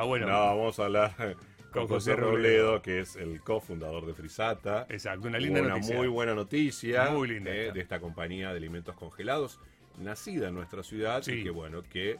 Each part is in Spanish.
No, bueno. No, vamos a hablar con, José, Robledo, que es el cofundador de Frisata. Exacto, una linda una noticia. muy buena noticia Muy linda eh, de esta compañía de alimentos congelados, nacida en nuestra ciudad Sí. y que bueno, que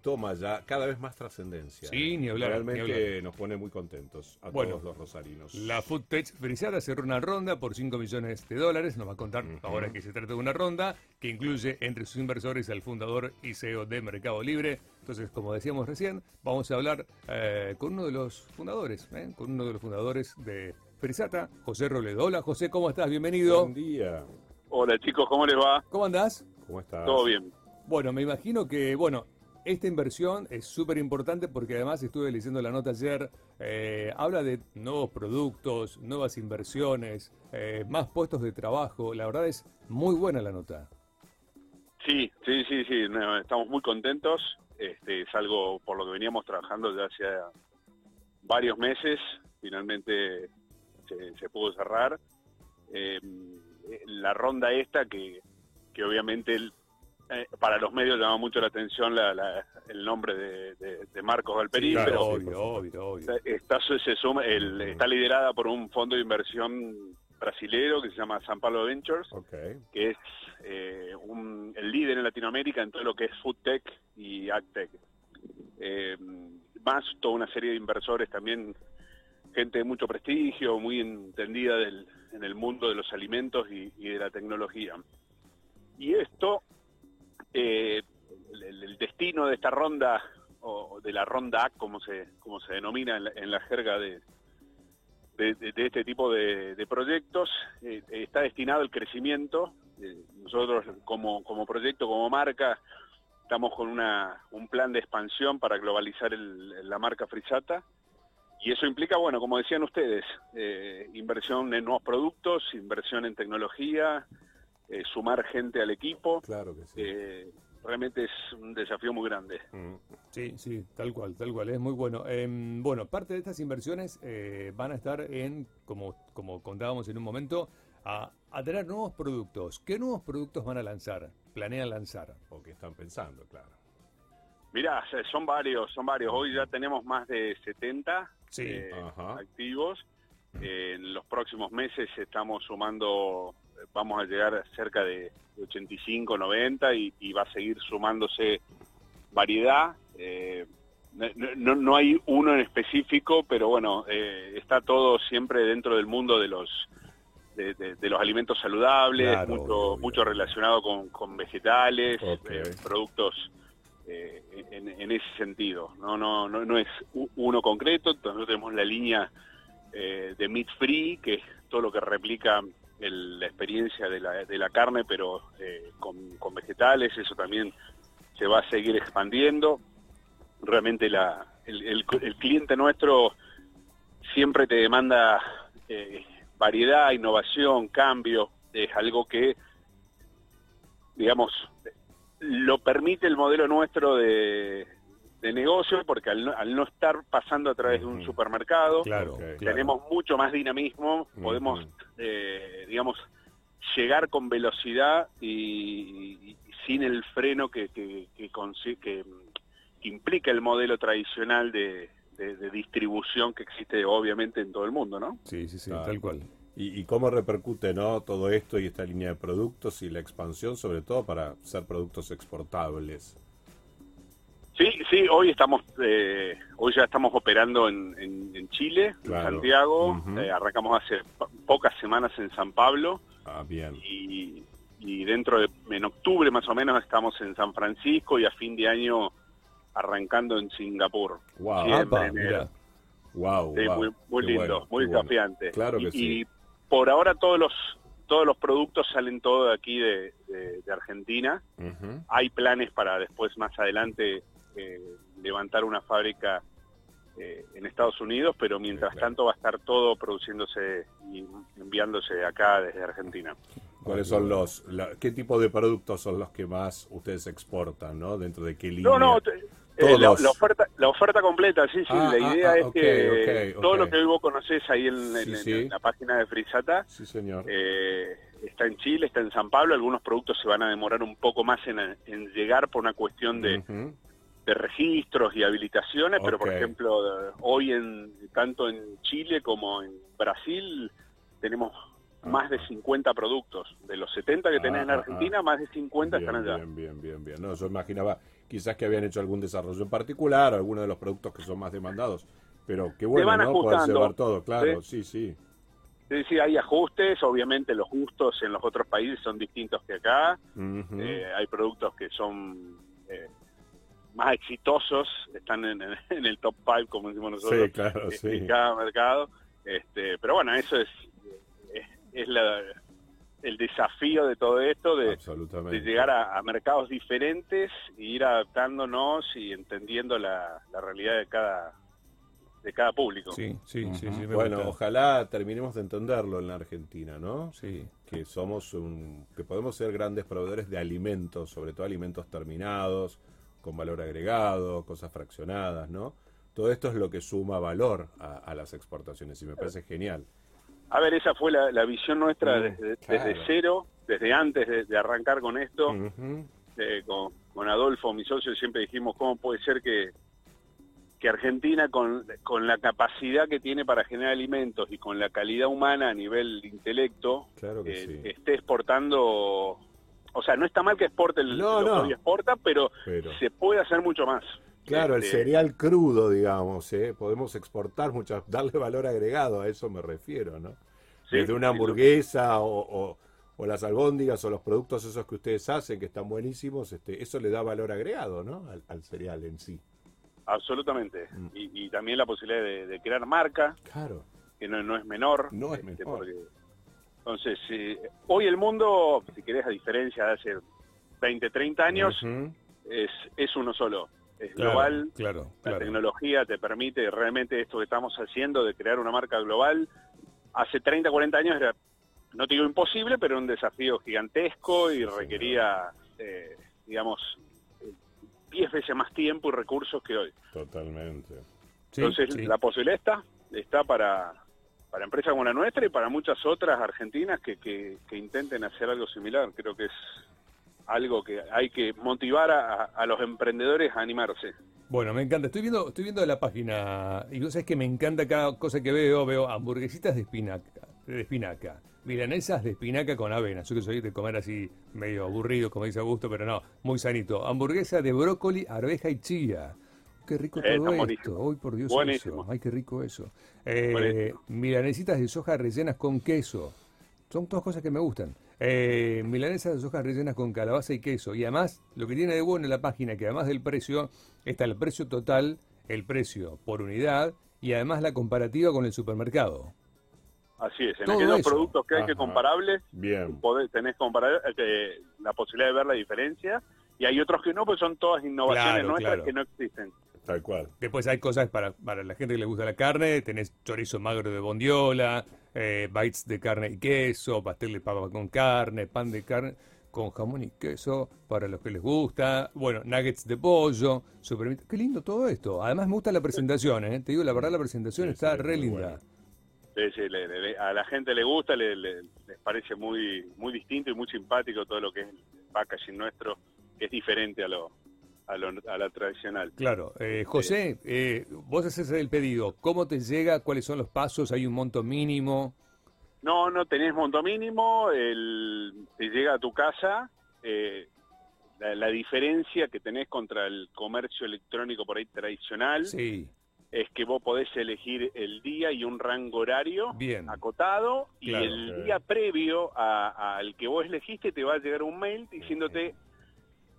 toma ya cada vez más trascendencia. Sí, eh. ni hablar, Realmente ni hablar. nos pone muy contentos a Bueno, todos los rosarinos. La Food Tech Frisata cerró una ronda por 5 millones de dólares. Nos va a contar ahora que se trata de una ronda que incluye entre sus inversores al fundador y CEO de Mercado Libre. Entonces, como decíamos recién, vamos a hablar eh, con uno de los fundadores, ¿eh? con uno de los fundadores de Frisata, José Robledo. Hola José, ¿cómo estás? Bienvenido. Buen día. Hola chicos, ¿cómo les va? ¿Cómo andás? ¿Cómo estás? Todo bien. Bueno, me imagino que, bueno, esta inversión es súper importante porque además estuve leyendo la nota ayer, eh, habla de nuevos productos, nuevas inversiones, eh, más puestos de trabajo. La verdad es muy buena la nota. Sí, sí, sí, sí, estamos muy contentos. Este, es algo por lo que veníamos trabajando ya hace varios meses. Finalmente se, se pudo cerrar. Eh, la ronda esta que, que obviamente el- eh, para los medios llama mucho la atención la- la- el nombre de, de- de Marcos Galperín, claro, pero obvio, obvio, obvio. Está, se suma, el- está liderada por un fondo de inversión brasilero que se llama San Pablo Ventures, que es eh, un- el líder en Latinoamérica en todo lo que es food tech y ag tech. Eh, más toda una serie de inversores también, gente de mucho prestigio, muy entendida del- en el mundo de los alimentos y, y de la tecnología. Y esto, eh, el, destino de esta ronda, o de la ronda A, como se, como se denomina en la, jerga de, de, este tipo de, proyectos, eh, está destinado al crecimiento. Eh, nosotros como, como proyecto, como marca, estamos con una, un plan de expansión para globalizar la marca Frisata. Y eso implica, bueno, como decían ustedes, inversión en nuevos productos, inversión en tecnología, eh, sumar gente al equipo. Claro que sí. Eh, realmente es un desafío muy grande. Mm. Sí, sí, tal cual, tal cual, es muy bueno. Em, bueno, parte de estas inversiones eh, van a estar en, como, como contábamos en un momento, a, a tener nuevos productos. ¿Qué nuevos productos van a lanzar? ¿Planean lanzar? O que están pensando, claro. Mirá, son varios, son varios. Hoy ya tenemos más de 70 Sí. eh, Ajá. activos. Eh, en los próximos meses estamos sumando, vamos a llegar cerca de 85, 90 y, y va a seguir sumándose variedad. Eh, no, no- no hay uno en específico, pero bueno, eh, está todo siempre dentro del mundo de los de, de- de los alimentos saludables, Claro, mucho, obvio, mucho relacionado con, con vegetales, eh, productos eh, en, en ese sentido. No, no, no, no es uno concreto. Nosotros tenemos la línea de meat free, que es todo lo que replica la experiencia de la, de la carne, pero eh, con, con vegetales. Eso también se va a seguir expandiendo. Realmente la, el cliente nuestro siempre te demanda eh, variedad, innovación, cambio. Es algo que, digamos, lo permite el modelo nuestro de, de negocio, porque al no, al no estar pasando a través de un supermercado, Claro, Ok. claro. tenemos mucho más dinamismo, podemos, eh, digamos, llegar con velocidad y, y sin el freno que, que, que, que, que implica el modelo tradicional de, de- de distribución que existe obviamente en todo el mundo, ¿no? Sí, sí, sí, Claro. tal cual. ¿Y, y cómo repercute no todo esto y esta línea de productos y la expansión, sobre todo para ser productos exportables? Sí, hoy estamos, eh, hoy ya estamos operando en, en- en Chile, Claro. en Santiago, eh, arrancamos hace po- pocas semanas en San Pablo Ah, bien. y, y dentro de, en octubre más o menos estamos en San Francisco y a fin de año arrancando en Singapur. Wow. Siempre Apa, en enero. mira. Wow, Sí, wow. muy, lindo, bueno, muy bueno. desafiante. Claro que y, sí. y por ahora todos los todos los productos salen todo de aquí de, de- de Argentina. Hay planes para después más adelante eh, levantar una fábrica eh, en Estados Unidos, pero mientras tanto va a estar todo produciéndose y enviándose acá desde Argentina. ¿Cuáles son los, la- qué tipo de productos son los que más ustedes exportan, no? Dentro de qué línea. No, no, te- eh, la, la oferta, la oferta completa, sí, sí. Ah, la ah, idea ah, es que todo lo que hoy vos conocés ahí en, en- Sí, en sí. la página de Frisata Sí, señor. eh, está en Chile, está en San Pablo. Algunos productos se van a demorar un poco más en, en llegar por una cuestión de. De registros y habilitaciones, pero por ejemplo, hoy en tanto en Chile como en Brasil tenemos más de 50 productos. De los 70 que tenés en Ah, ah, Argentina, ah. más de 50 bien, están allá. Bien, bien, bien, bien. No, yo imaginaba quizás que habían hecho algún desarrollo en particular, alguno de los productos que son más demandados. Pero qué bueno, van ¿no? Poder llevar todo, claro, sí, sí. Sí, sí, hay ajustes, obviamente los gustos en los otros países son distintos que acá. Eh, hay productos que son eh, más exitosos, están en, en el top 5, como decimos nosotros, Sí, claro, sí. en cada mercado. Este, pero bueno, eso es, es, es la- el desafío de todo esto, de, Absolutamente. de llegar a, a mercados diferentes e ir adaptándonos y entendiendo la, la realidad de cada, de cada público. Sí, sí, sí, sí, me bueno, gusta. ojalá terminemos de entenderlo en la Argentina, ¿no? Sí. Que somos un, que podemos ser grandes proveedores de alimentos, sobre todo alimentos terminados, con valor agregado, cosas fraccionadas, ¿no? Todo esto es lo que suma valor a, a las exportaciones y me parece genial. A ver, esa fue la, la visión nuestra Mm, desde, claro. desde cero, desde antes de, de arrancar con esto. Eh, con, con Adolfo, mi socio, siempre dijimos cómo puede ser que, que Argentina, con, con la capacidad que tiene para generar alimentos y con la calidad humana a nivel de intelecto, Claro que eh, sí. esté exportando. O sea, no está mal que exporte el, No, lo no. exporta, pero, Pero- se puede hacer mucho más. Claro, el Este, cereal crudo, digamos, ¿eh? podemos exportar muchas, darle valor agregado, a eso me refiero, ¿no? Sí, Desde una sí, hamburguesa o, o- o las albóndigas o los productos esos que ustedes hacen, que están buenísimos, este, eso le da valor agregado, ¿no? Al, al cereal en sí. Absolutamente. Mm. Y, y también la posibilidad de, de crear marca, Claro. que no, no es menor. No es este, menor. porque- entonces, eh, hoy el mundo, si querés, a diferencia de hace 20, 30 años, es, es uno solo. Es Claro, global. Claro, La claro. tecnología te permite realmente esto que estamos haciendo de crear una marca global. Hace 30, 40 años era, no te digo imposible, pero un desafío gigantesco y requería, eh, digamos, eh, 10 veces más tiempo y recursos que hoy. Totalmente. Sí, Entonces, sí. la posibilidad está, está para, para empresas como la nuestra y para muchas otras argentinas que, que, intenten hacer algo similar. Creo que es algo que hay que motivar a, a los emprendedores a animarse. Bueno, me encanta. Estoy viendo, estoy viendo la página y vos sabés que me encanta cada cosa que veo. Veo hamburguesitas de espinaca, de espinaca, milanesas de espinaca con avena. Yo que soy de comer así medio aburrido, como dice Augusto, pero no, muy sanito. Hamburguesa de brócoli, arveja y chía. Qué rico Eh, todo esto. Hoy por Dios Buenísimo. eso. Ay, qué rico eso. Eh, milanesitas de soja rellenas con queso. Son todas cosas que me gustan. Eh, milanesas de soja rellenas con calabaza y queso. Y además, lo que tiene de bueno en la página, que además del precio, está el precio total, el precio por unidad y además la comparativa con el supermercado. Así es, en Todo aquellos eso. productos que hay que comparables, Bien. podés- tenés comparar, eh, la posibilidad de ver la diferencia, y hay otros que no, pues son todas innovaciones Claro, nuestras claro. que no existen. Tal cual. Después hay cosas para, para la gente que le gusta la carne, tenés chorizo magro de bondiola, eh, bites de carne y queso, pastel de papa con carne, pan de carne con jamón y queso para los que les gusta, bueno, nuggets de pollo, super... qué lindo todo esto. Además me gusta la presentación, ¿eh? te digo la verdad la presentación Sí, está sí, re linda. Sí, sí, le- le- le- a la gente le gusta, le- le- les parece muy muy distinto y muy simpático todo lo que es el packaging nuestro, que es diferente a lo a, lo, a la tradicional. Claro, eh, José, eh, vos haces el pedido, ¿cómo te llega? ¿Cuáles son los pasos? ¿Hay un monto mínimo? No, no tenés monto mínimo, el, te llega a tu casa. eh, la, la diferencia que tenés contra el comercio electrónico por ahí tradicional Sí, es que vos podés elegir el día y un rango horario Bien. acotado y el día previo a- al que vos elegiste te va a llegar un mail diciéndote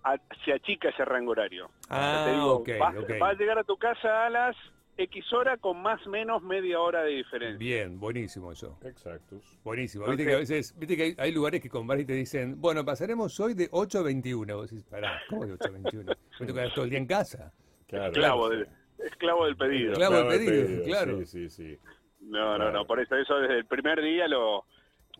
a- se achica ese rango horario. Ah, Te digo, ok, vas- ok. va a llegar a tu casa a las X hora con más o menos media hora de diferencia. bien, buenísimo eso. Exactus. Buenísimo. Viste que a veces, viste que hay, hay lugares que con y te dicen, bueno, pasaremos hoy de 8 a 21. Vos decís, pará, ¿cómo de 8 a 21? Me toca todo el día en casa. Claro. Esclavo del, esclavo del pedido. Esclavo del Claro, pedido, claro. Sí, sí, sí. No, no, no, por eso, eso desde el primer día lo...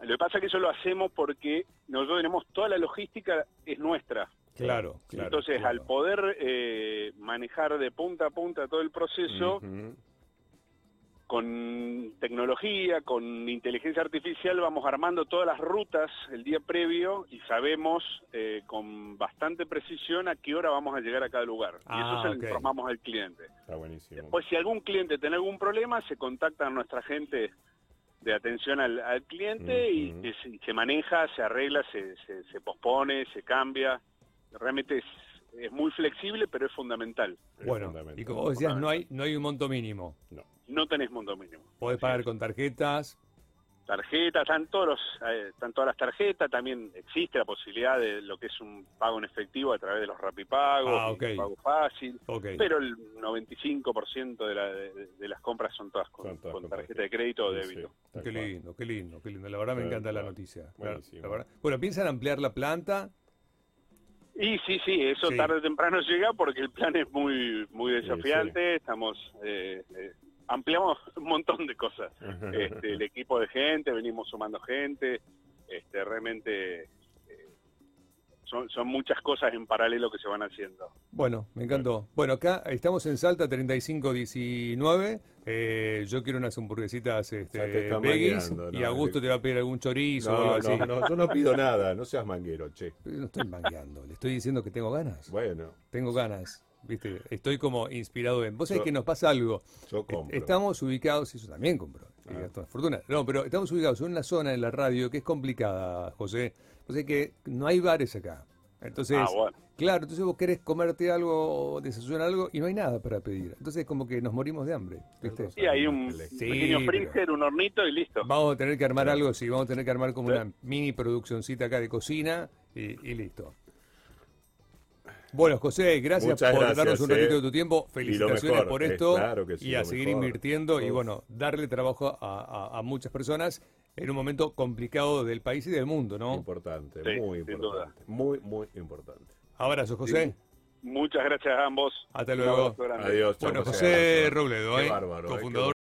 Lo que pasa es que eso lo hacemos porque nosotros tenemos toda la logística es nuestra. Claro, claro. Entonces, claro. al poder eh, manejar de punta a punta todo el proceso, con tecnología, con inteligencia artificial, vamos armando todas las rutas el día previo y sabemos eh, con bastante precisión a qué hora vamos a llegar a cada lugar. y Ah, eso se ok. lo informamos al cliente. Está buenísimo. Después, si algún cliente tiene algún problema, se contacta a nuestra gente de atención al, al cliente y, y se, y se maneja, se arregla, se, se, se pospone, se cambia. Realmente es, es muy flexible, pero es fundamental. Bueno, y como vos decías, no hay, no hay un monto mínimo. No. No tenés monto mínimo. Podés pagar con tarjetas. tarjetas, están, todos los, eh, están todas las tarjetas, también existe la posibilidad de lo que es un pago en efectivo a través de los rapipagos, Ah, y ok. un pago fácil, pero el 95% de, la- de, de las compras son todas con, Son todas con con tarjeta de crédito o débito. sí, Qué lindo, qué lindo, qué lindo. La verdad me encanta la noticia. La- la verdad. Bueno, ¿piensan ampliar la planta? Y sí, sí, eso Sí. tarde o temprano llega porque el plan es muy muy desafiante, estamos eh, eh, ampliamos un montón de cosas. Este, el equipo de gente, venimos sumando gente, este, realmente son, son muchas cosas en paralelo que se van haciendo. Bueno, me encantó. Bueno, acá estamos en Salta 3519. Eh, yo quiero unas hamburguesitas este, veggies mangueando, y no, Augusto te va a pedir algún chorizo o algo No, así. no, no, yo no pido nada, no seas manguero, che. Pero no estoy mangueando, le estoy diciendo que tengo ganas. Bueno, Tengo ganas, ¿viste? Estoy como inspirado en... Vos sabés Yo- que nos pasa algo. yo compro. Estamos ubicados, y eso también compro, y Ah. fortuna. No, pero estamos ubicados en una zona en la radio que es complicada, José. O sea que no hay bares acá. Entonces, Ah, bueno. claro, entonces vos querés comerte algo, desayunar algo y no hay nada para pedir. Entonces como que nos morimos de hambre, ¿viste? Sí, hay un Sí, pequeño pero- freezer, un hornito y listo. Vamos a tener que armar algo, sí, vamos a tener que armar como Sí. una mini produccioncita acá de cocina y, y listo. Bueno, José, gracias Muchas por gracias, darnos un eh. ratito de tu tiempo. Felicitaciones mejor, por eh, esto claro que sí, y a seguir mejor. invirtiendo y bueno, darle trabajo a, a- a muchas personas en un momento complicado del país y del mundo, ¿no? Importante, Sí, muy sin importante. Muy, muy importante. Abrazo, José. Muchas gracias a ambos. Hasta luego. Adiós. chao, Bueno, José. José. Robledo, Qué ¿eh? bárbaro, eh, qué cofundador